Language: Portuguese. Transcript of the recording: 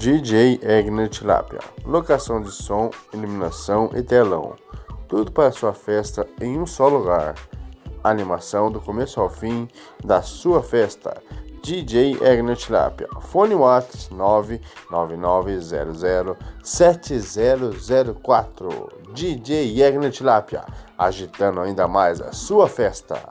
DJ Egner Tilapia. Locação de som, iluminação e telão. Tudo para sua festa em um só lugar. Animação do começo ao fim da sua festa. DJ Egner Tilapia. Fone Whats 999007004. DJ Egner Tilapia. Agitando ainda mais a sua festa.